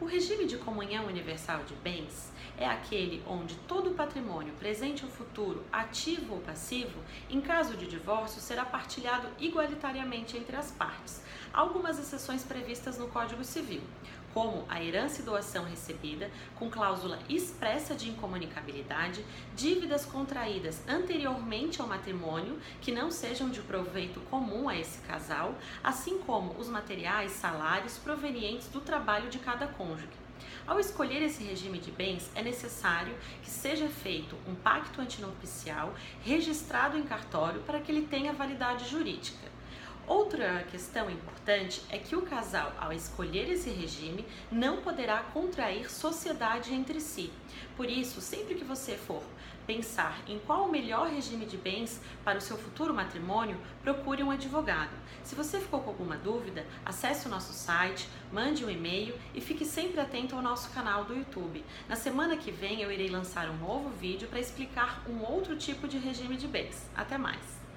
O regime de comunhão universal de bens é aquele onde todo o patrimônio, presente ou futuro, ativo ou passivo, em caso de divórcio, será partilhado igualitariamente entre as partes. Algumas exceções previstas no Código Civil, como a herança e doação recebida, com cláusula expressa de incomunicabilidade, dívidas contraídas anteriormente ao matrimônio que não sejam de proveito comum a esse casal, assim como os materiais, salários provenientes do trabalho de cada cônjuge. Ao escolher esse regime de bens, é necessário que seja feito um pacto antinupcial registrado em cartório para que ele tenha validade jurídica. Outra questão importante é que o casal, ao escolher esse regime, não poderá contrair sociedade entre si. Por isso, sempre que você for pensar em qual o melhor regime de bens para o seu futuro matrimônio, procure um advogado. Se você ficou com alguma dúvida, acesse o nosso site, mande um e-mail e fique sempre atento ao nosso canal do YouTube. Na semana que vem eu irei lançar um novo vídeo para explicar um outro tipo de regime de bens. Até mais!